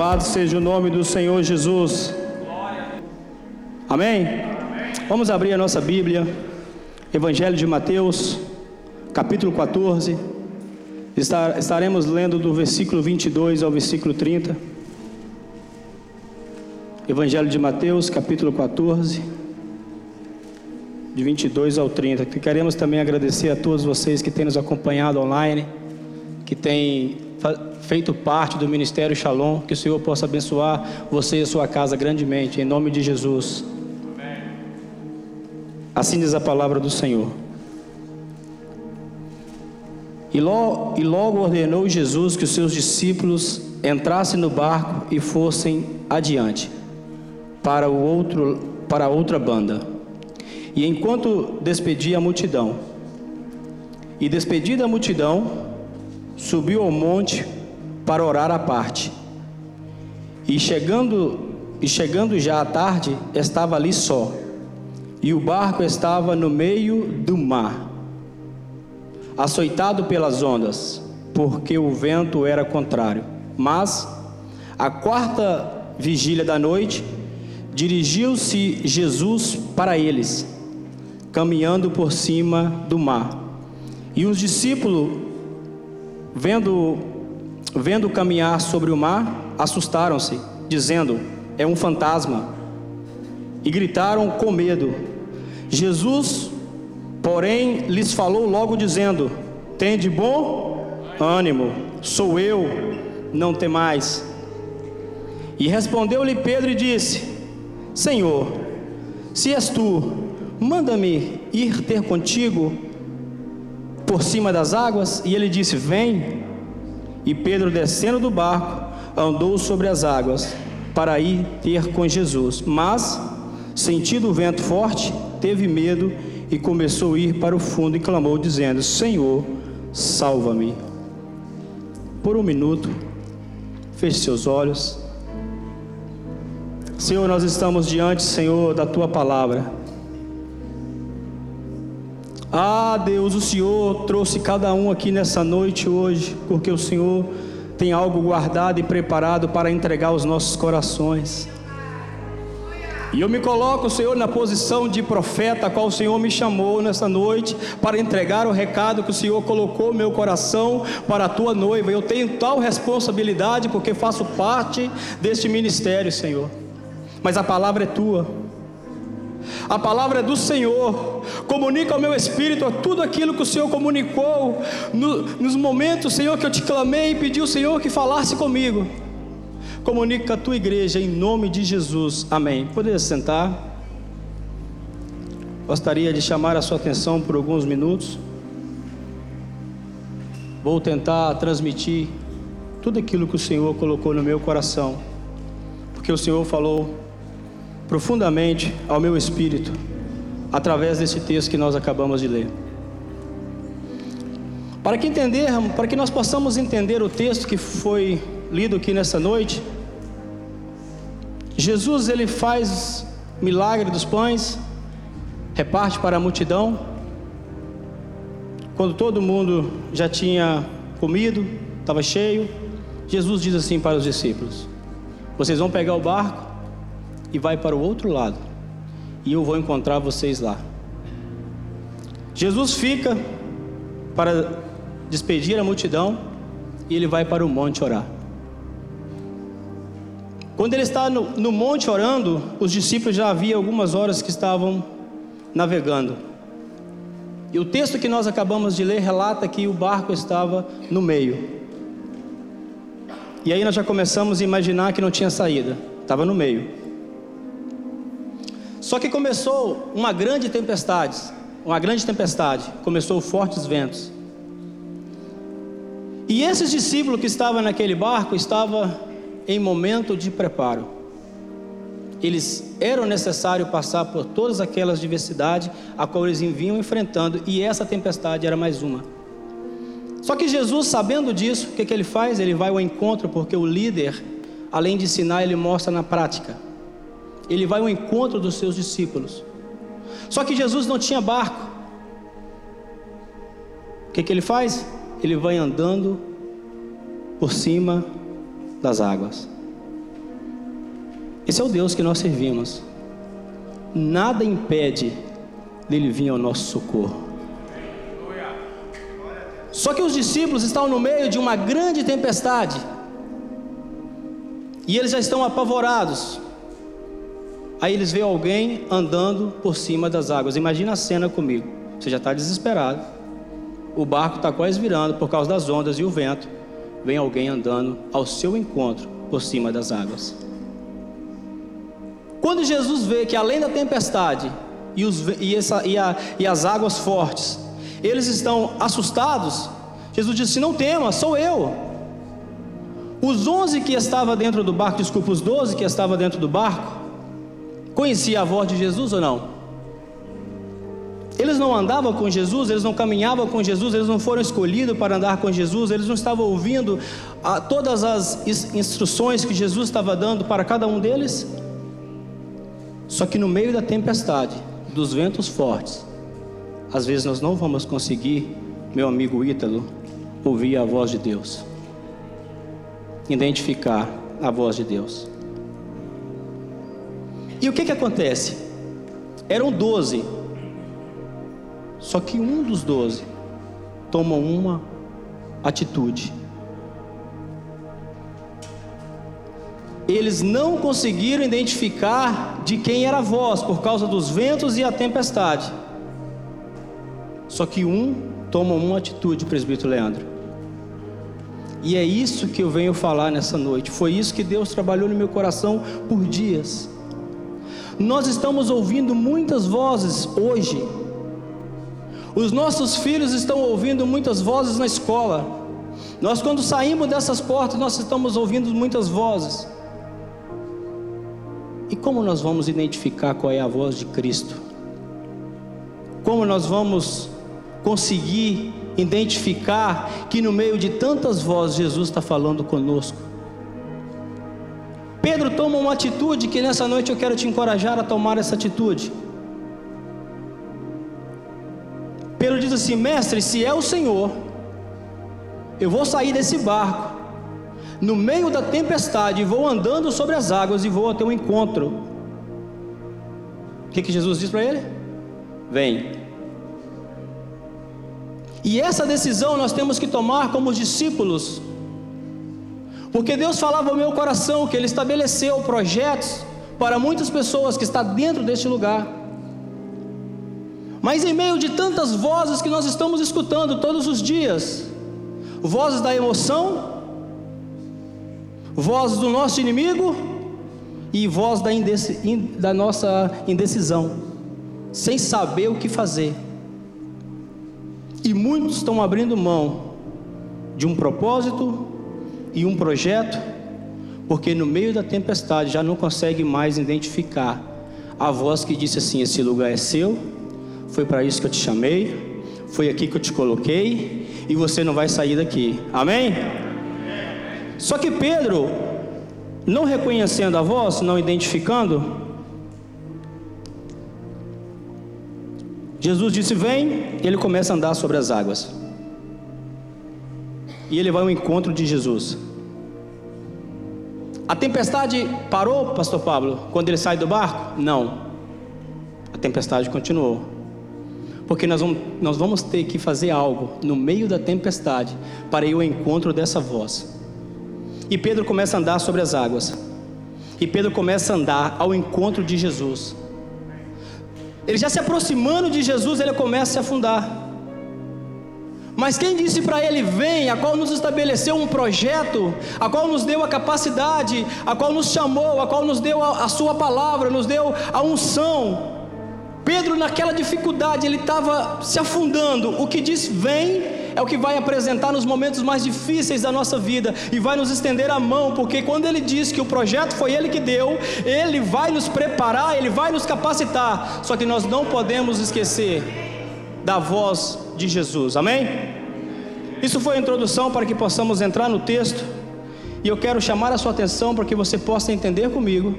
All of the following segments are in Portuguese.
Louvado seja o nome do Senhor Jesus. Amém? Vamos abrir a nossa Bíblia, Evangelho de Mateus, capítulo 14. Estaremos lendo do versículo 22 ao versículo 30. Evangelho de Mateus, capítulo 14, de 22 ao 30. Queremos também agradecer a todos vocês que têm nos acompanhado online, que têm feito parte do ministério Shalom, que o Senhor possa abençoar você e a sua casa grandemente, em nome de Jesus. Assim diz a palavra do Senhor. E logo, e logo ordenou Jesus que os seus discípulos entrassem no barco e fossem adiante para o outro para outra banda. E enquanto despedia a multidão, e despedida a multidão, subiu ao monte para orar à parte. E chegando, e chegando já à tarde, estava ali só, e o barco estava no meio do mar, açoitado pelas ondas, porque o vento era contrário. Mas, a quarta vigília da noite, dirigiu-se Jesus para eles, caminhando por cima do mar. E os discípulos, vendo vendo caminhar sobre o mar, assustaram-se, dizendo: É um fantasma. E gritaram com medo. Jesus, porém, lhes falou logo, dizendo: Tende bom ânimo, sou eu, não temais. E respondeu-lhe Pedro e disse: Senhor, se és tu, manda-me ir ter contigo por cima das águas. E ele disse: Vem. E Pedro, descendo do barco, andou sobre as águas para ir ter com Jesus. Mas, sentindo o vento forte, teve medo e começou a ir para o fundo e clamou, dizendo: Senhor, salva-me. Por um minuto, feche seus olhos. Senhor, nós estamos diante, Senhor, da tua palavra. Ah, Deus, o Senhor trouxe cada um aqui nessa noite hoje, porque o Senhor tem algo guardado e preparado para entregar aos nossos corações. E eu me coloco, Senhor, na posição de profeta, a qual o Senhor me chamou nessa noite para entregar o recado que o Senhor colocou no meu coração para a tua noiva. Eu tenho tal responsabilidade porque faço parte deste ministério, Senhor. Mas a palavra é tua. A palavra é do Senhor. Comunica ao meu espírito tudo aquilo que o Senhor comunicou no, nos momentos, Senhor, que eu te clamei e pedi ao Senhor que falasse comigo. Comunica a tua igreja em nome de Jesus. Amém. Poderia sentar. Gostaria de chamar a sua atenção por alguns minutos. Vou tentar transmitir tudo aquilo que o Senhor colocou no meu coração, porque o Senhor falou profundamente ao meu espírito através desse texto que nós acabamos de ler. Para que entendermos, para que nós possamos entender o texto que foi lido aqui nessa noite, Jesus ele faz milagre dos pães, reparte para a multidão. Quando todo mundo já tinha comido, estava cheio, Jesus diz assim para os discípulos: Vocês vão pegar o barco e vai para o outro lado, e eu vou encontrar vocês lá. Jesus fica para despedir a multidão e ele vai para o monte orar. Quando ele está no, no monte orando, os discípulos já havia algumas horas que estavam navegando. E o texto que nós acabamos de ler relata que o barco estava no meio. E aí nós já começamos a imaginar que não tinha saída, estava no meio. Só que começou uma grande tempestade, uma grande tempestade, começou fortes ventos. E esses discípulos que estavam naquele barco estavam em momento de preparo. Eles eram necessários passar por todas aquelas diversidades a qual eles vinham enfrentando, e essa tempestade era mais uma. Só que Jesus, sabendo disso, o que, que ele faz? Ele vai ao encontro, porque o líder, além de ensinar, ele mostra na prática ele vai ao encontro dos seus discípulos. Só que Jesus não tinha barco. O que, que ele faz? Ele vai andando por cima das águas. Esse é o Deus que nós servimos. Nada impede dele vir ao nosso socorro. Só que os discípulos estão no meio de uma grande tempestade. E eles já estão apavorados. Aí eles veem alguém andando por cima das águas. Imagina a cena comigo. Você já está desesperado. O barco está quase virando por causa das ondas e o vento. Vem alguém andando ao seu encontro por cima das águas. Quando Jesus vê que além da tempestade e, os, e, essa, e, a, e as águas fortes, eles estão assustados, Jesus disse: Não tema, sou eu. Os onze que estavam dentro do barco, desculpa, os doze que estavam dentro do barco, conhecia a voz de Jesus ou não? Eles não andavam com Jesus, eles não caminhavam com Jesus, eles não foram escolhidos para andar com Jesus, eles não estavam ouvindo a, ah, todas as instruções que Jesus estava dando para cada um deles. Só que no meio da tempestade, dos ventos fortes, às vezes nós não vamos conseguir, meu amigo Ítalo, ouvir a voz de Deus, identificar a voz de Deus. E o que que acontece? Eram doze, só que um dos doze toma uma atitude. Eles não conseguiram identificar de quem era a voz por causa dos ventos e a tempestade. Só que um toma uma atitude, presbítero Leandro. E é isso que eu venho falar nessa noite. Foi isso que Deus trabalhou no meu coração por dias. Nós estamos ouvindo muitas vozes hoje. Os nossos filhos estão ouvindo muitas vozes na escola. Nós, quando saímos dessas portas, nós estamos ouvindo muitas vozes. E como nós vamos identificar qual é a voz de Cristo? Como nós vamos conseguir identificar que no meio de tantas vozes Jesus está falando conosco. Toma uma atitude que nessa noite eu quero te encorajar a tomar essa atitude. Pedro diz assim: Mestre, se é o Senhor, eu vou sair desse barco, no meio da tempestade, vou andando sobre as águas e vou até o encontro. O que, que Jesus diz para ele? Vem. E essa decisão nós temos que tomar como discípulos, porque Deus falava ao meu coração que Ele estabeleceu projetos para muitas pessoas que estão dentro deste lugar. Mas em meio de tantas vozes que nós estamos escutando todos os dias, vozes da emoção, vozes do nosso inimigo e voz da, da nossa indecisão, sem saber o que fazer. E muitos estão abrindo mão de um propósito e um projeto, porque no meio da tempestade já não consegue mais identificar a voz que disse assim: Esse lugar é seu, foi para isso que eu te chamei, foi aqui que eu te coloquei, e você não vai sair daqui. Amém? Só que Pedro, não reconhecendo a voz, não identificando, Jesus disse: Vem, e ele começa a andar sobre as águas. E ele vai ao encontro de Jesus. A tempestade parou, Pastor Pablo, quando ele sai do barco? Não. A tempestade continuou. Porque nós vamos, nós vamos ter que fazer algo no meio da tempestade para ir ao encontro dessa voz. E Pedro começa a andar sobre as águas. E Pedro começa a andar ao encontro de Jesus. Ele já se aproximando de Jesus, ele começa a se afundar. Mas quem disse para ele: Vem, a qual nos estabeleceu um projeto, a qual nos deu a capacidade, a qual nos chamou, a qual nos deu a, a Sua palavra, nos deu a unção. Pedro, naquela dificuldade, ele estava se afundando. O que diz: Vem, é o que vai apresentar nos momentos mais difíceis da nossa vida e vai nos estender a mão, porque quando Ele diz que o projeto foi Ele que deu, Ele vai nos preparar, Ele vai nos capacitar. Só que nós não podemos esquecer da voz de Jesus, amém? Isso foi a introdução para que possamos entrar no texto, e eu quero chamar a sua atenção para que você possa entender comigo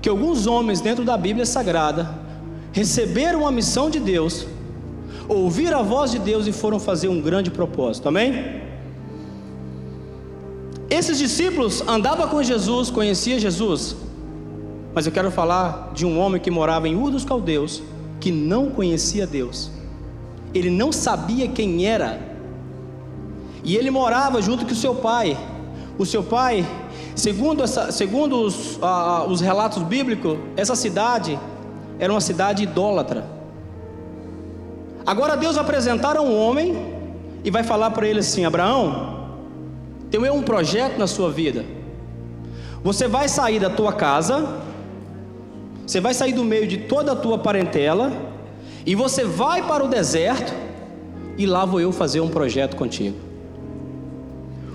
que alguns homens dentro da Bíblia Sagrada receberam a missão de Deus ouviram a voz de Deus e foram fazer um grande propósito, amém? Esses discípulos andavam com Jesus, conheciam Jesus, Mas eu quero falar de um homem que morava em Ur dos Caldeus, que não conhecia Deus. Ele não sabia quem era. E ele morava junto com o seu pai. O seu pai, segundo, essa, segundo os, ah, os relatos bíblicos, essa cidade era uma cidade idólatra. Agora Deus vai apresentar um homem e vai falar para ele assim: Abraão, tem um projeto na sua vida. Você vai sair da tua casa, você vai sair do meio de toda a tua parentela, e você vai para o deserto, e lá vou eu fazer um projeto contigo.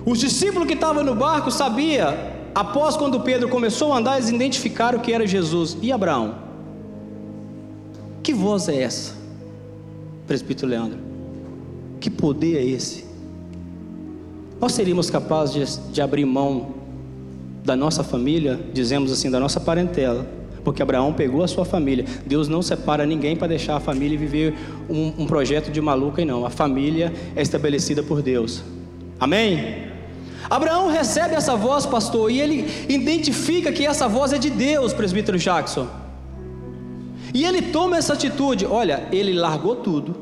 Os discípulos que estavam no barco sabia, após quando Pedro começou a andar, eles identificaram que era Jesus. E Abraão? Que voz é essa? Presbítero Leandro. Que poder é esse? Nós seríamos capazes de, de abrir mão da nossa família, dizemos assim, da nossa parentela, porque Abraão pegou a sua família. Deus não separa ninguém para deixar a família viver um, um projeto de maluca e não. A família é estabelecida por Deus. Amém? Abraão recebe essa voz, pastor, e ele identifica que essa voz é de Deus, presbítero Jackson. E ele toma essa atitude. Olha, ele largou tudo,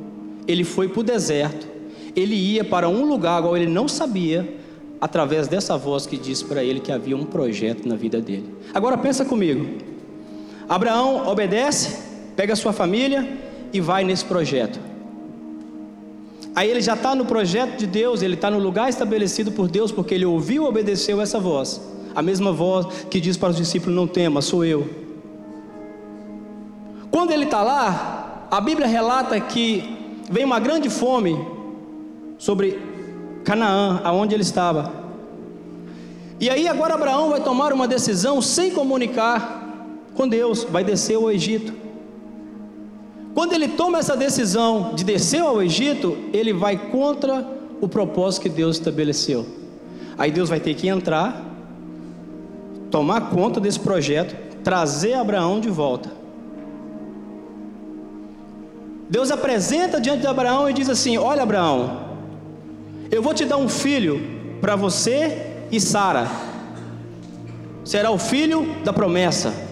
ele foi para o deserto, ele ia para um lugar qual ele não sabia, através dessa voz que disse para ele que havia um projeto na vida dele. Agora pensa comigo. Abraão obedece, pega sua família e vai nesse projeto. Aí ele já está no projeto de Deus, ele está no lugar estabelecido por Deus, porque ele ouviu e obedeceu essa voz. A mesma voz que diz para os discípulos: Não tema, sou eu. Quando ele está lá, a Bíblia relata que vem uma grande fome sobre Canaã, aonde ele estava. E aí agora Abraão vai tomar uma decisão sem comunicar com Deus, vai descer ao Egito. Quando ele toma essa decisão de descer ao Egito, ele vai contra o propósito que Deus estabeleceu. Aí Deus vai ter que entrar, tomar conta desse projeto, trazer Abraão de volta. Deus apresenta diante de Abraão e diz assim: Olha, Abraão, eu vou te dar um filho para você e Sara. Será o filho da promessa.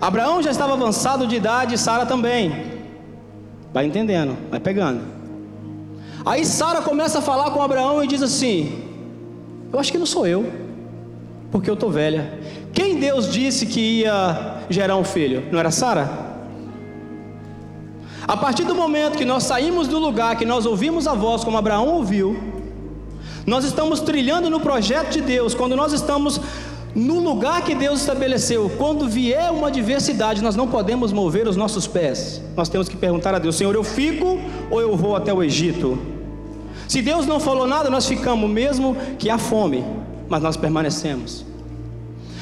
Abraão já estava avançado de idade, Sara também. Vai entendendo, vai pegando. Aí Sara começa a falar com Abraão e diz assim: Eu acho que não sou eu, porque eu estou velha. Quem Deus disse que ia gerar um filho? Não era Sara? A partir do momento que nós saímos do lugar, que nós ouvimos a voz como Abraão ouviu, nós estamos trilhando no projeto de Deus, quando nós estamos no lugar que Deus estabeleceu, quando vier uma adversidade, nós não podemos mover os nossos pés. Nós temos que perguntar a Deus: Senhor, eu fico ou eu vou até o Egito? Se Deus não falou nada, nós ficamos, mesmo que há fome, mas nós permanecemos.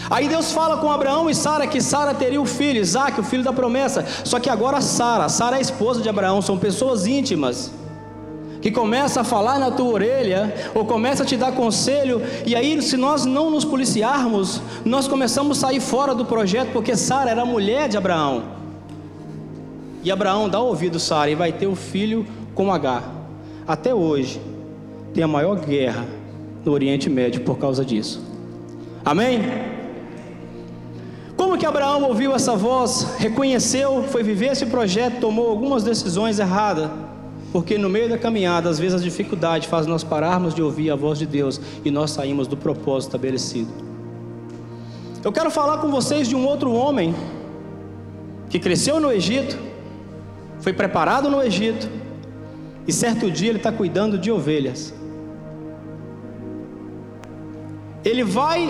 Aí Deus fala com Abraão e Sara que Sara teria o filho, Isaac, o filho da promessa. Só que agora Sara, Sara é esposa de Abraão, são pessoas íntimas. Que começa a falar na tua orelha, ou começa a te dar conselho, e aí, se nós não nos policiarmos, nós começamos a sair fora do projeto, porque Sara era mulher de Abraão. E Abraão dá ouvido Sara e vai ter o filho com H. Até hoje, tem a maior guerra no Oriente Médio por causa disso. Amém? Como que Abraão ouviu essa voz, reconheceu, foi viver esse projeto, tomou algumas decisões erradas? Porque no meio da caminhada, às vezes a dificuldade faz nós pararmos de ouvir a voz de Deus e nós saímos do propósito estabelecido. Eu quero falar com vocês de um outro homem que cresceu no Egito, foi preparado no Egito, e certo dia ele está cuidando de ovelhas. Ele vai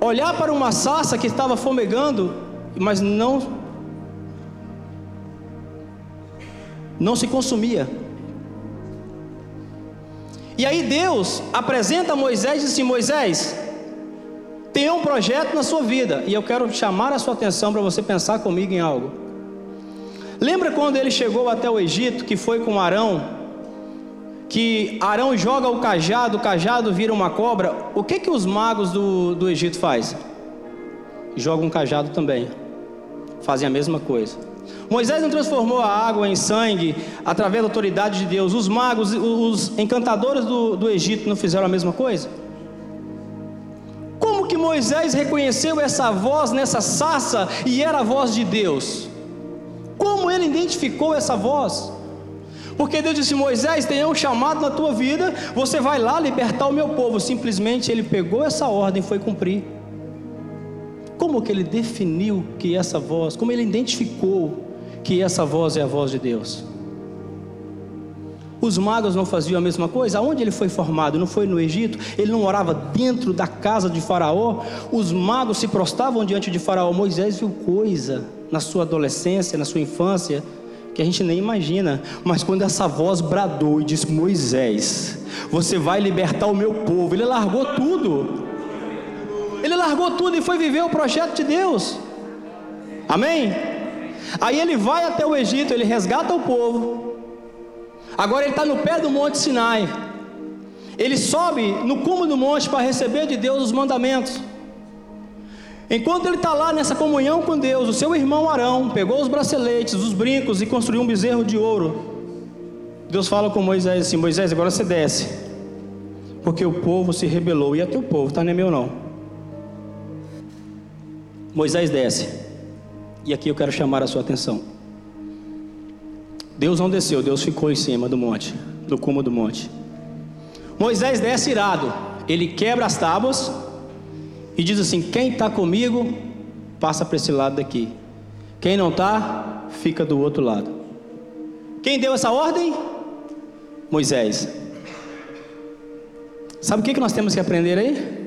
olhar para uma sarça que estava fomegando, mas não não se consumia. E aí Deus apresenta a Moisés e diz assim: Moisés, tem um projeto na sua vida, e eu quero chamar a sua atenção para você pensar comigo em algo. Lembra quando ele chegou até o Egito, que foi com Arão, que Arão joga o cajado, o cajado vira uma cobra, o que que os magos do, do Egito fazem? Jogam um cajado também, fazem a mesma coisa. Moisés não transformou a água em sangue através da autoridade de Deus. Os magos, os encantadores do, do Egito não fizeram a mesma coisa? Como que Moisés reconheceu essa voz nessa sarça e era a voz de Deus? Como ele identificou essa voz? Porque Deus disse: Moisés, tem um chamado na tua vida, você vai lá libertar o meu povo. Simplesmente ele pegou essa ordem e foi cumprir. Como que ele definiu que essa voz, como ele identificou que essa voz é a voz de Deus? Os magos não faziam a mesma coisa? Aonde ele foi formado? Não foi no Egito? Ele não morava dentro da casa de Faraó? Os magos se prostravam diante de Faraó. Moisés viu coisa na sua adolescência, na sua infância, que a gente nem imagina. Mas quando essa voz bradou e disse: Moisés, você vai libertar o meu povo, ele largou tudo. Largou tudo e foi viver o projeto de Deus. Amém? Aí ele vai até o Egito, ele resgata o povo. Agora ele está no pé do Monte Sinai. Ele sobe no cume do monte para receber de Deus os mandamentos. Enquanto ele está lá nessa comunhão com Deus, o seu irmão Arão pegou os braceletes, os brincos e construiu um bezerro de ouro. Deus fala com Moisés assim: Moisés, agora você desce, porque o povo se rebelou, e é teu povo, tá? Não é meu não. Moisés desce, e aqui eu quero chamar a sua atenção. Deus não desceu, Deus ficou em cima do monte, do cume do monte. Moisés desce irado, ele quebra as tábuas e diz assim: Quem está comigo, passa para esse lado daqui. Quem não está, fica do outro lado. Quem deu essa ordem? Moisés. Sabe o que, nós temos que aprender aí?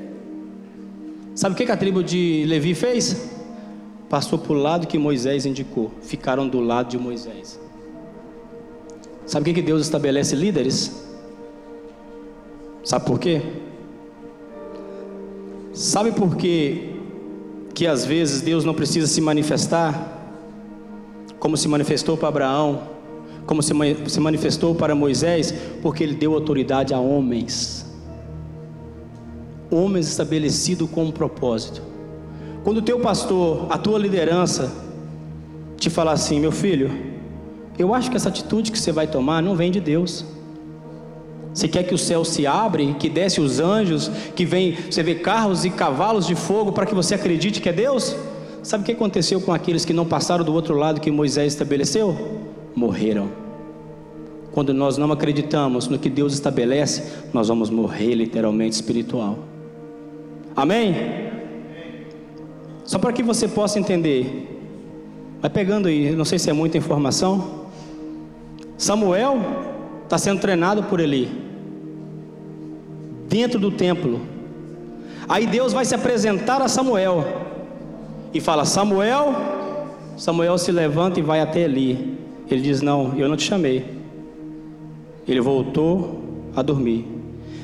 Sabe o que, a tribo de Levi fez? Passou para o lado que Moisés indicou, ficaram do lado de Moisés. Sabe o que Deus estabelece líderes? Sabe por quê? Sabe por quê que às vezes Deus não precisa se manifestar como se manifestou para Abraão, como se manifestou para Moisés? Porque ele deu autoridade a homens. Homens estabelecidos com um propósito. Quando o teu pastor, a tua liderança, te falar assim, meu filho, eu acho que essa atitude que você vai tomar não vem de Deus. Você quer que o céu se abre, que desce os anjos, que vem, você vê carros e cavalos de fogo para que você acredite que é Deus? Sabe o que aconteceu com aqueles que não passaram do outro lado que Moisés estabeleceu? Morreram. Quando nós não acreditamos no que Deus estabelece, nós vamos morrer literalmente espiritual. Amém? Só para que você possa entender. Vai pegando aí, não sei se é muita informação. Samuel está sendo treinado por Eli, dentro do templo. Aí Deus vai se apresentar a Samuel e fala: Samuel, Samuel se levanta e vai até Eli. Ele diz: Não, eu não te chamei. Ele voltou a dormir.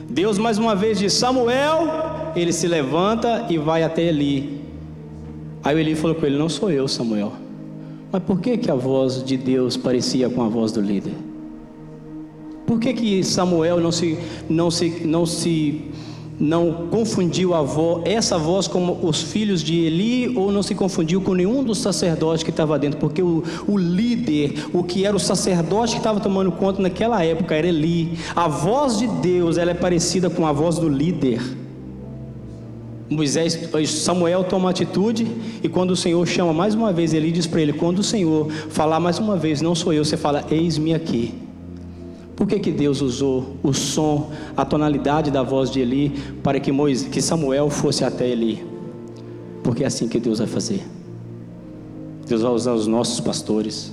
Deus mais uma vez diz: Samuel, ele se levanta e vai até Eli. Aí Eli falou com ele: Não sou eu, Samuel. Mas por que, que a voz de Deus parecia com a voz do líder? Por que, que Samuel não se, não se, não se, não confundiu a voz, essa voz com os filhos de Eli, ou não se confundiu com nenhum dos sacerdotes que estava dentro? Porque o, o líder, o que era o sacerdote que estava tomando conta naquela época era Eli. A voz de Deus, ela é parecida com a voz do líder. Moisés, Samuel toma atitude e quando o Senhor chama mais uma vez, ele diz para ele: quando o Senhor falar mais uma vez, não sou eu, você fala: eis-me aqui. Por que, que Deus usou o som, a tonalidade da voz de Eli para que, Moisés, que Samuel fosse até Eli? Porque é assim que Deus vai fazer. Deus vai usar os nossos pastores,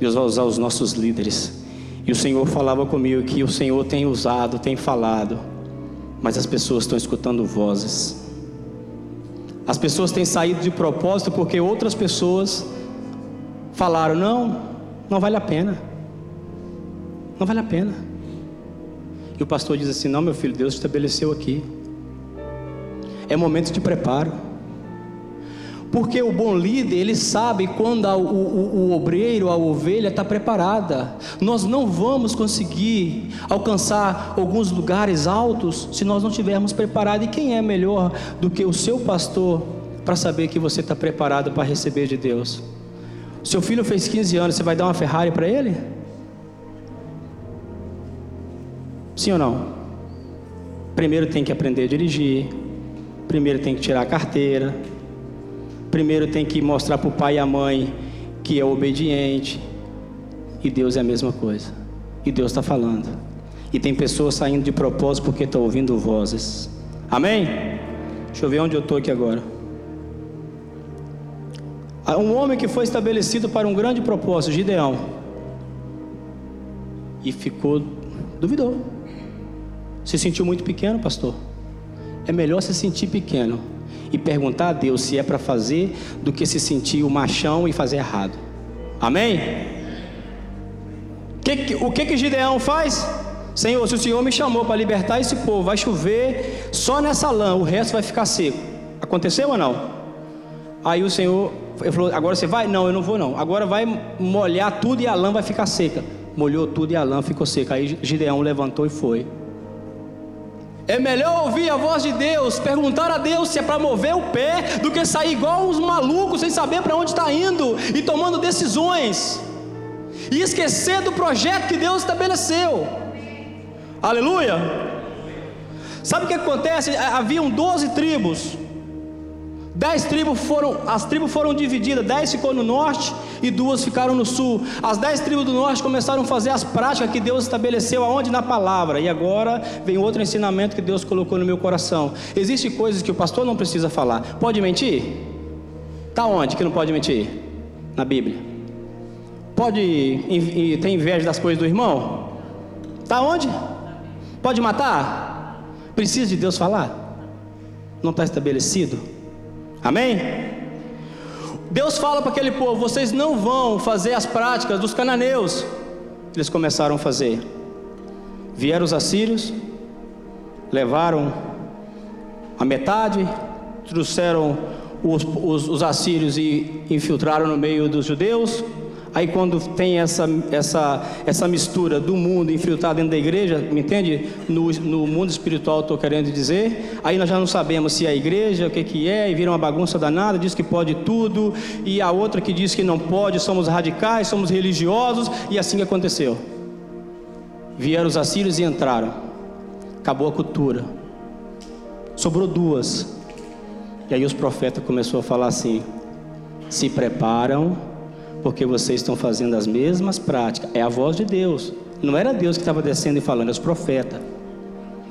Deus vai usar os nossos líderes. E o Senhor falava comigo que o Senhor tem usado, tem falado mas as pessoas estão escutando vozes. As pessoas têm saído de propósito porque outras pessoas falaram: não, não vale a pena. Não vale a pena. E o pastor diz assim: não, meu filho, Deus estabeleceu aqui. É momento de preparo. Porque o bom líder, ele sabe quando a, o, o, o obreiro, a ovelha está preparada. Nós não vamos conseguir alcançar alguns lugares altos se nós não estivermos preparados. E quem é melhor do que o seu pastor para saber que você está preparado para receber de Deus? Seu filho fez 15 anos, você vai dar uma Ferrari para ele? Sim ou não? Primeiro tem que aprender a dirigir, primeiro tem que tirar a carteira, primeiro tem que mostrar para o pai e a mãe que é obediente, e Deus é a mesma coisa, e Deus está falando, e tem pessoas saindo de propósito porque estão ouvindo vozes, amém? Deixa eu ver onde eu estou aqui agora. Um homem que foi estabelecido para um grande propósito, Gideão, e ficou, duvidou, se sentiu muito pequeno, pastor. É melhor se sentir pequeno e perguntar a Deus se é para fazer do que se sentir o machão e fazer errado. Amém? Que, o que que Gideão faz? Senhor, se o Senhor me chamou para libertar esse povo, vai chover só nessa lã, o resto vai ficar seco. Aconteceu ou não? Aí o Senhor falou: agora você vai? Não, eu não vou não. Agora vai molhar tudo e a lã vai ficar seca. Molhou tudo e a lã ficou seca. Aí Gideão levantou e foi. É melhor ouvir a voz de Deus, perguntar a Deus se é para mover o pé, do que sair igual uns malucos sem saber para onde está indo e tomando decisões, e esquecer do projeto que Deus estabeleceu. Aleluia! Sabe o que acontece? Haviam 12 tribos. Dez tribos foram, as tribos foram divididas, dez ficou no norte e duas ficaram no sul. As dez tribos do norte começaram a fazer as práticas que Deus estabeleceu aonde na palavra. E agora vem outro ensinamento que Deus colocou no meu coração. Existem coisas que o pastor não precisa falar. Pode mentir? Tá onde que não pode mentir? Na Bíblia. Pode ter inveja das coisas do irmão? Tá onde? Pode matar? Precisa de Deus falar? Não está estabelecido? Amém? Deus fala para aquele povo: vocês não vão fazer as práticas dos cananeus. Eles começaram a fazer. Vieram os assírios, levaram a metade, trouxeram os, os, os assírios e infiltraram no meio dos judeus, Aí quando tem essa, essa, essa mistura do mundo infiltrado dentro da igreja, me entende? No, no mundo espiritual estou querendo dizer. Aí nós já não sabemos se é a igreja, o que, que é, e vira uma bagunça danada, diz que pode tudo, e a outra que diz que não pode, somos radicais, somos religiosos, e assim aconteceu. Vieram os assírios e entraram. Acabou a cultura. Sobrou duas. E aí os profetas começaram a falar assim: se preparam porque vocês estão fazendo as mesmas práticas. É a voz de Deus. Não era Deus que estava descendo e falando, é os profetas.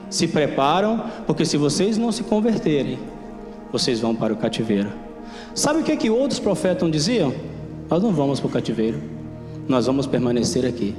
Se preparam, porque se vocês não se converterem, vocês vão para o cativeiro. Sabe o que, é que outros profetas diziam? Nós não vamos para o cativeiro, nós vamos permanecer aqui.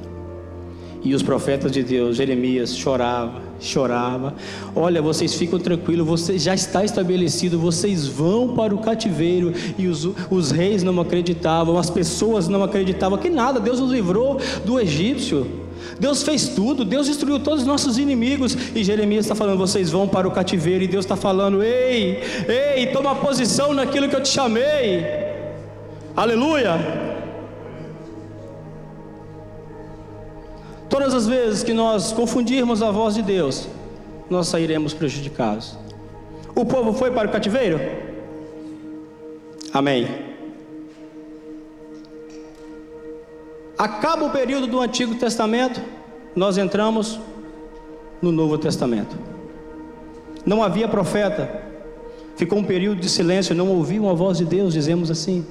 E os profetas de Deus, Jeremias, chorava, chorava. Olha, vocês ficam tranquilos, você já está estabelecido, vocês vão para o cativeiro. E os, os reis não acreditavam, as pessoas não acreditavam que nada, Deus nos livrou do egípcio. Deus fez tudo, Deus destruiu todos os nossos inimigos. E Jeremias está falando: vocês vão para o cativeiro. E Deus está falando: ei, ei, toma posição naquilo que eu te chamei. Aleluia. Todas as vezes que nós confundirmos a voz de Deus, nós sairemos prejudicados. O povo foi para o cativeiro? Amém. Acaba o período do Antigo Testamento, nós entramos no Novo Testamento. Não havia profeta, ficou um período de silêncio, não ouviam a voz de Deus, dizemos assim.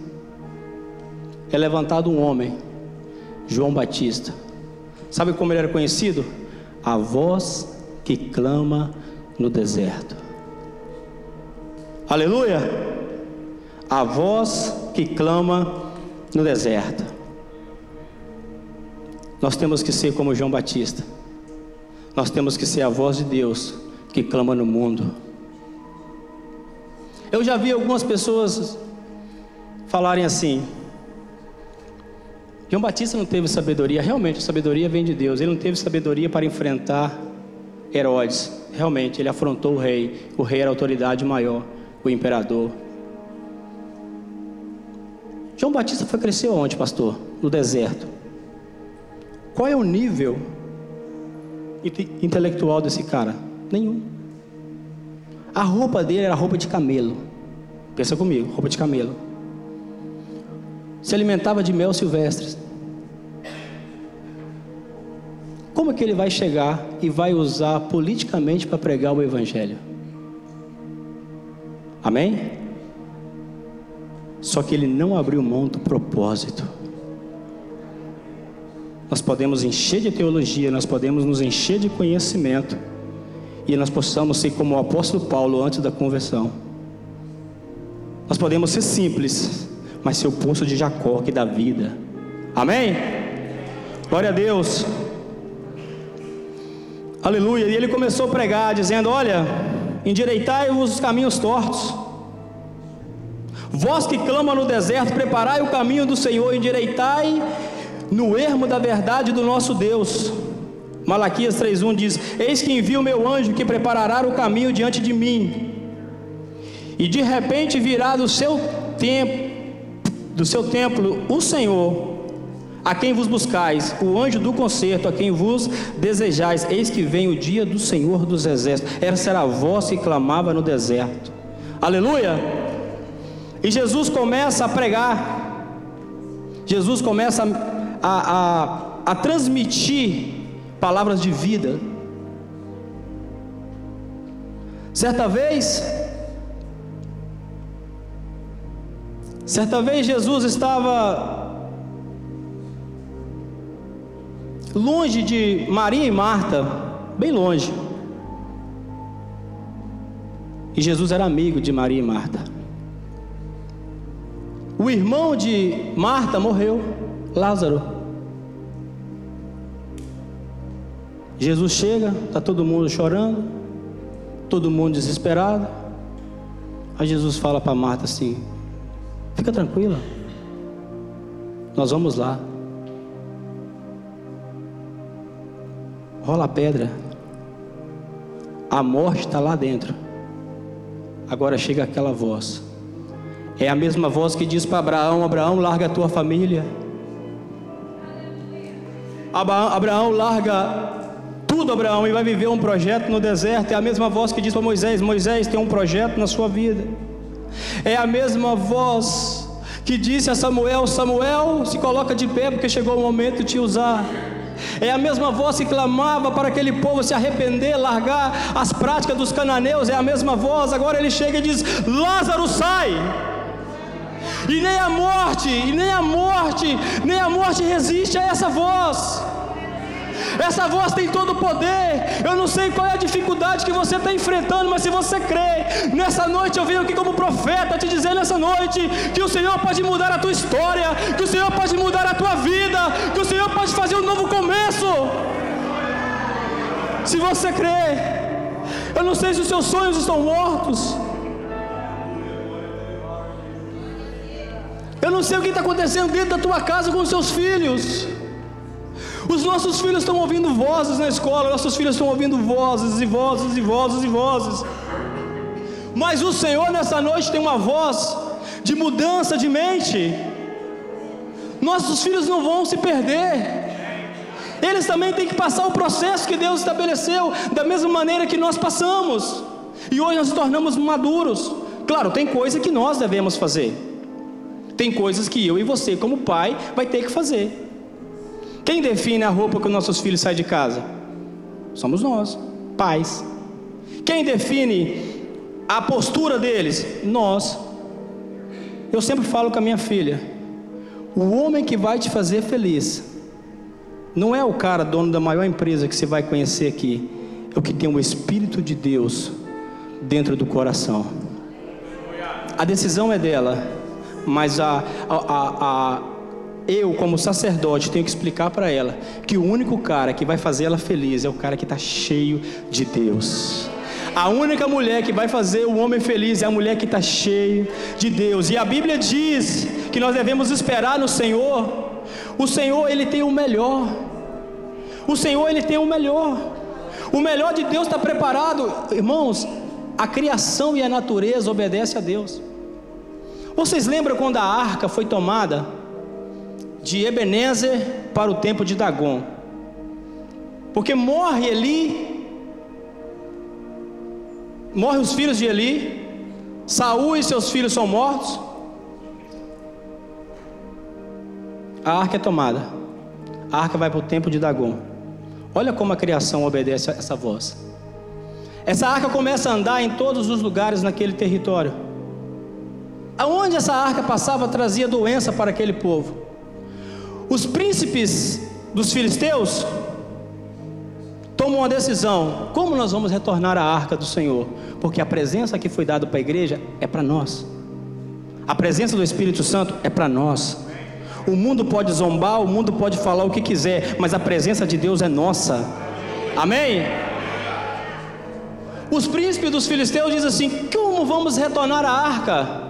É levantado um homem, João Batista Sabe como ele era conhecido? A voz que clama no deserto. Aleluia! A voz que clama no deserto. Nós temos que ser como João Batista. Nós temos que ser a voz de Deus que clama no mundo. Eu já vi algumas pessoas falarem assim: João Batista não teve sabedoria, realmente a sabedoria vem de Deus. Ele não teve sabedoria para enfrentar Herodes. Realmente, ele afrontou o rei. O rei era a autoridade maior, o imperador. João Batista foi crescer onde, pastor? No deserto. Qual é o nível intelectual desse cara? Nenhum. A roupa dele era roupa de camelo. Pensa comigo, roupa de camelo se alimentava de mel silvestres. Como é que ele vai chegar e vai usar politicamente para pregar o Evangelho? Amém? Só que ele não abriu mão do propósito. Nós podemos encher de teologia, nós podemos nos encher de conhecimento, e nós possamos ser como o apóstolo Paulo antes da conversão. Nós podemos ser simples, mas ser o poço de Jacó que dá vida. Amém? Glória a Deus. Aleluia. E ele começou a pregar, dizendo: Olha, endireitai-vos os caminhos tortos. Vós que clama no deserto, preparai o caminho do Senhor, endireitai no ermo da verdade do nosso Deus. Malaquias 3:1 diz: Eis que envio meu anjo que preparará o caminho diante de mim. E de repente virá do seu tempo, do seu templo, o Senhor, a quem vos buscais, o anjo do concerto, a quem vos desejais, eis que vem o dia do Senhor dos exércitos. Essa era a voz que clamava no deserto. Aleluia! E Jesus começa a pregar, Jesus começa a, a, a transmitir palavras de vida. Certa vez, certa vez Jesus estava longe de Maria e Marta, bem longe. E Jesus era amigo de Maria e Marta. O irmão de Marta morreu, Lázaro. Jesus chega, está todo mundo chorando, todo mundo desesperado. Aí Jesus fala para Marta assim: Fica tranquila, nós vamos lá. rola a pedra. A morte está lá dentro. Agora chega aquela voz. É a mesma voz que diz para Abraão: Abraão, larga a tua família. Abraão, larga tudo, Abraão, e vai viver um projeto no deserto. É a mesma voz que diz para Moisés: Moisés tem um projeto na sua vida. É a mesma voz que disse a Samuel: Samuel, se coloca de pé, porque chegou o momento de te usar. É a mesma voz que clamava para aquele povo se arrepender, largar as práticas dos cananeus. É a mesma voz. Agora ele chega e diz: Lázaro sai. E nem a morte, e nem a morte, nem a morte resiste a essa voz. Essa voz tem todo o poder. Eu não sei qual é a dificuldade que você está enfrentando, mas se você crê, nessa noite eu venho aqui como profeta te dizer nessa noite que o Senhor pode mudar a tua história, que o Senhor pode mudar a tua vida, que o Senhor pode fazer um novo começo. Se você crê, eu não sei se os seus sonhos estão mortos. Eu não sei o que está acontecendo dentro da tua casa com os seus filhos. Os nossos filhos estão ouvindo vozes na escola, nossos filhos estão ouvindo vozes e vozes e vozes e vozes. Mas o Senhor nessa noite tem uma voz de mudança de mente. Nossos filhos não vão se perder. Eles também têm que passar o processo que Deus estabeleceu, da mesma maneira que nós passamos. E hoje nós nos tornamos maduros. Claro, tem coisa que nós devemos fazer. Tem coisas que eu e você, como pai, vai ter que fazer. Quem define a roupa que os nossos filhos saem de casa? Somos nós, pais. Quem define a postura deles? Nós. Eu sempre falo com a minha filha: o homem que vai te fazer feliz não é o cara dono da maior empresa que você vai conhecer aqui, é o que tem o Espírito de Deus dentro do coração. A decisão é dela, mas a, a, a, a eu, como sacerdote, tenho que explicar para ela que o único cara que vai fazer ela feliz é o cara que está cheio de Deus. A única mulher que vai fazer o homem feliz é a mulher que está cheia de Deus. E a Bíblia diz que nós devemos esperar no Senhor. O Senhor, Ele tem o melhor. O Senhor, Ele tem o melhor. O melhor de Deus está preparado. Irmãos, a criação e a natureza obedecem a Deus. Vocês lembram quando a arca foi tomada? De Ebenezer para o tempo de Dagon. Porque morre Eli, morre os filhos de Eli, Saul e seus filhos são mortos. A arca é tomada. A arca vai para o tempo de Dagon. Olha como a criação obedece a essa voz. Essa arca começa a andar em todos os lugares naquele território. Aonde essa arca passava trazia doença para aquele povo. Os príncipes dos filisteus tomam uma decisão: como nós vamos retornar à arca do Senhor? Porque a presença que foi dada para a igreja é para nós. A presença do Espírito Santo é para nós. O mundo pode zombar, o mundo pode falar o que quiser, mas a presença de Deus é nossa. Amém? Os príncipes dos filisteus dizem assim: como vamos retornar à arca?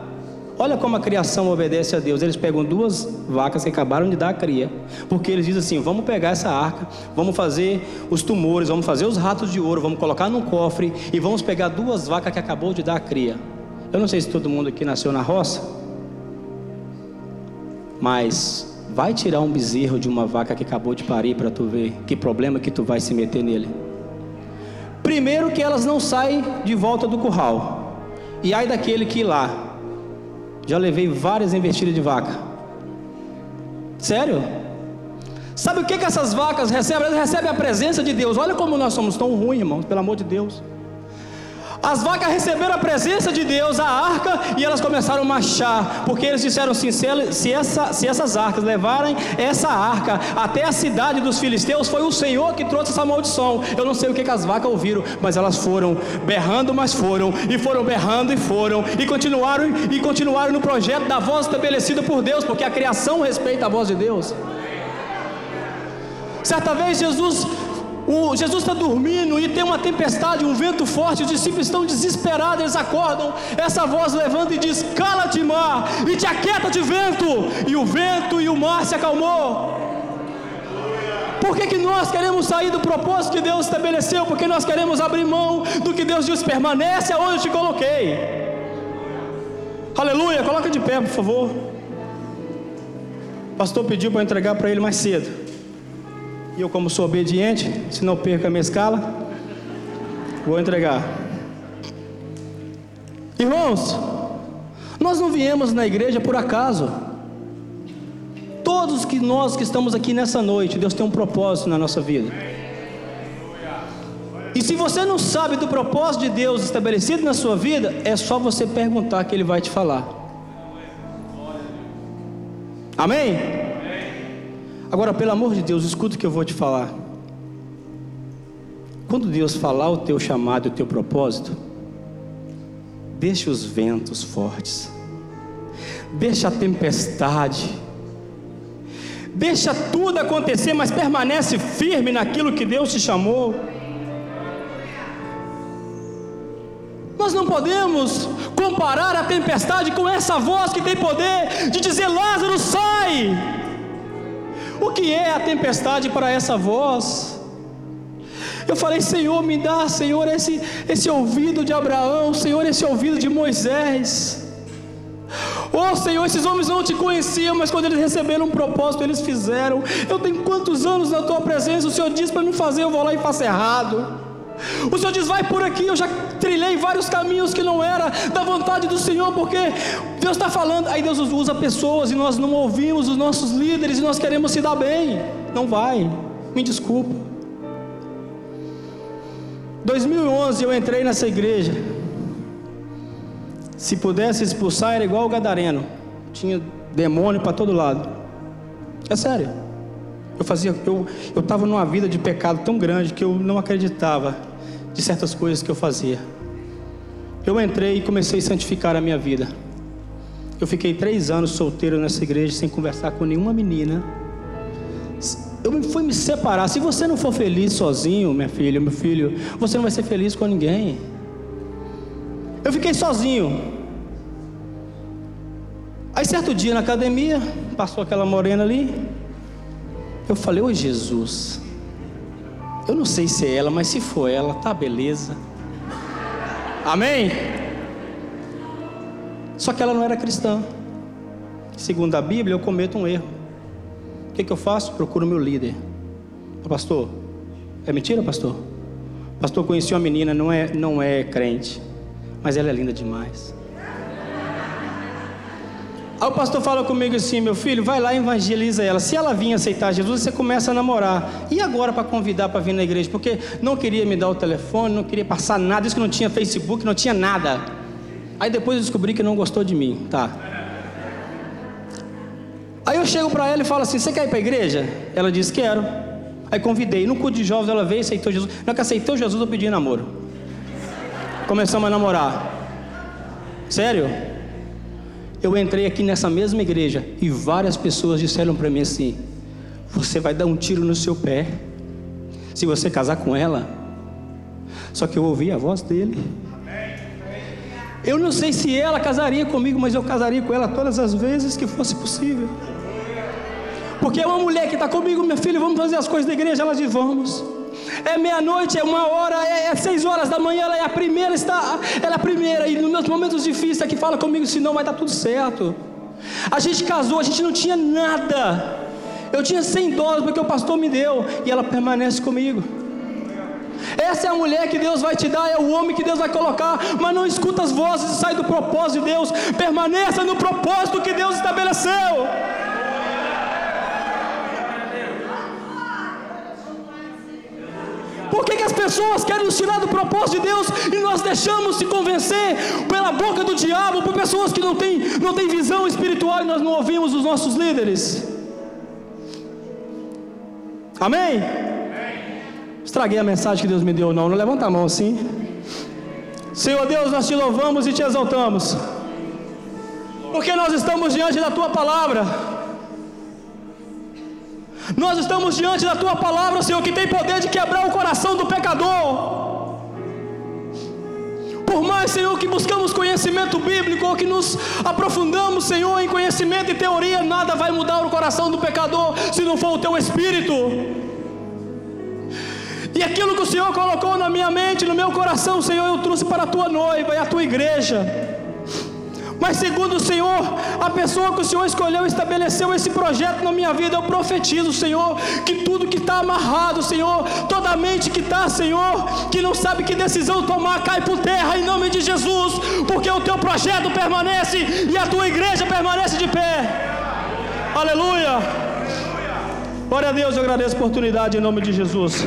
Olha como a criação obedece a Deus. Eles pegam duas vacas que acabaram de dar a cria, porque eles dizem assim: vamos pegar essa arca, vamos fazer os tumores, vamos fazer os ratos de ouro, vamos colocar num cofre e vamos pegar duas vacas que acabou de dar a cria. Eu não sei se todo mundo aqui nasceu na roça, mas vai tirar um bezerro de uma vaca que acabou de parir para tu ver que problema que tu vai se meter nele. Primeiro que elas não saem de volta do curral. E ai daquele que ir lá. Já levei várias investidas de vaca. Sério? Sabe o que, que essas vacas recebem? Elas recebem a presença de Deus. Olha como nós somos tão ruins, irmãos, pelo amor de Deus. As vacas receberam a presença de Deus, a arca, e elas começaram a marchar, porque eles disseram assim: se, essa, se essas arcas levarem essa arca até a cidade dos filisteus, foi o Senhor que trouxe essa maldição. Eu não sei o que, que as vacas ouviram, mas elas foram berrando, mas foram, e foram berrando e foram, e continuaram e continuaram no projeto da voz estabelecida por Deus, porque a criação respeita a voz de Deus. Certa vez Jesus o Jesus está dormindo e tem uma tempestade, um vento forte, os discípulos estão desesperados, eles acordam, essa voz levanta e diz: Cala-te, mar, e te aquieta de vento, e o vento e o mar se acalmou. Por que, que nós queremos sair do propósito que Deus estabeleceu? Porque nós queremos abrir mão do que Deus diz, permanece aonde eu te coloquei. Aleluia, coloca de pé, por favor. O pastor pediu para entregar para ele mais cedo. E eu, como sou obediente, se não perco a minha escala, vou entregar. Irmãos, nós não viemos na igreja por acaso. Todos que nós que estamos aqui nessa noite, Deus tem um propósito na nossa vida. E se você não sabe do propósito de Deus estabelecido na sua vida, é só você perguntar que Ele vai te falar. Amém? Agora, pelo amor de Deus, escuta o que eu vou te falar. Quando Deus falar o teu chamado e o teu propósito, deixa os ventos fortes, deixa a tempestade, deixa tudo acontecer, mas permanece firme naquilo que Deus te chamou. Nós não podemos comparar a tempestade com essa voz que tem poder de dizer: Lázaro, sai! O que é a tempestade para essa voz? Eu falei, Senhor, me dá, Senhor, esse, esse ouvido de Abraão, Senhor, esse ouvido de Moisés. Oh Senhor, esses homens não te conheciam, mas quando eles receberam um propósito, eles fizeram. Eu tenho quantos anos na tua presença? O Senhor diz para me fazer, eu vou lá e faço errado. O Senhor diz: vai por aqui. Eu já trilhei vários caminhos que não era da vontade do Senhor, porque Deus está falando. Aí Deus usa pessoas e nós não ouvimos os nossos líderes e nós queremos se dar bem. Não vai, me desculpa. 2011 eu entrei nessa igreja. Se pudesse expulsar, era igual o Gadareno. Tinha demônio para todo lado. É sério. Eu fazia, eu estava numa vida de pecado tão grande que eu não acreditava de certas coisas que eu fazia. Eu entrei e comecei a santificar a minha vida. Eu fiquei três anos solteiro nessa igreja sem conversar com nenhuma menina. Eu fui me separar. Se você não for feliz sozinho, minha filha, meu filho, você não vai ser feliz com ninguém. Eu fiquei sozinho. Aí certo dia na academia, passou aquela morena ali. Eu falei, ô Jesus, eu não sei se é ela, mas se for ela, tá beleza. Amém? Só que ela não era cristã. Segundo a Bíblia, eu cometo um erro. O que, que eu faço? Procuro meu líder. Pastor, é mentira, pastor? Pastor, conheci uma menina, não é, não é crente, mas ela é linda demais. Aí o pastor fala comigo assim: meu filho, vai lá e evangeliza ela. Se ela vir aceitar Jesus, você começa a namorar. E agora para convidar para vir na igreja? Porque não queria me dar o telefone, não queria passar nada, isso que não tinha Facebook, não tinha nada. Aí depois eu descobri que não gostou de mim, tá? Aí eu chego para ela e falo assim: Você quer ir para a igreja? Ela diz: Quero. Aí convidei. No culto de jovens ela veio e aceitou Jesus. Na que aceitou Jesus, eu pedi namoro. Começamos a namorar. Sério? Eu entrei aqui nessa mesma igreja e várias pessoas disseram para mim assim: Você vai dar um tiro no seu pé se você casar com ela. Só que eu ouvi a voz dele. Eu não sei se ela casaria comigo, mas eu casaria com ela todas as vezes que fosse possível. Porque é uma mulher que está comigo, meu filho, vamos fazer as coisas da igreja, ela diz, vamos. É meia-noite, é uma hora, é, é, seis horas da manhã, ela é a primeira, está, ela é a primeira, e nos meus momentos difíceis é que fala comigo, senão vai dar tudo certo. A gente casou, a gente não tinha nada. Eu tinha 100 dólares porque o pastor me deu, e ela permanece comigo. Essa é a mulher que Deus vai te dar, é o homem que Deus vai colocar, mas não escuta as vozes e sai do propósito de Deus, permaneça no propósito que Deus estabeleceu. Por que, que as pessoas querem nos tirar do propósito de Deus e nós deixamos se convencer pela boca do diabo, por pessoas que não têm, não têm visão espiritual e nós não ouvimos os nossos líderes? Amém? Estraguei a mensagem que Deus me deu, não. Não levanta a mão assim. Senhor Deus, nós te louvamos e te exaltamos. Porque nós estamos diante da tua palavra. Nós estamos diante da tua palavra, Senhor, que tem poder de quebrar o coração do pecador. Por mais, Senhor, que buscamos conhecimento bíblico ou que nos aprofundamos, Senhor, em conhecimento e teoria, nada vai mudar o coração do pecador se não for o teu espírito. E aquilo que o Senhor colocou na minha mente, no meu coração, Senhor, eu trouxe para a tua noiva e a tua igreja. Mas segundo o Senhor, a pessoa que o Senhor escolheu estabeleceu esse projeto na minha vida, eu profetizo, Senhor, que tudo que está amarrado, Senhor, toda mente que está, Senhor, que não sabe que decisão tomar, cai por terra em nome de Jesus, porque o teu projeto permanece e a tua igreja permanece de pé. Aleluia. Glória a Deus, eu agradeço a oportunidade em nome de Jesus.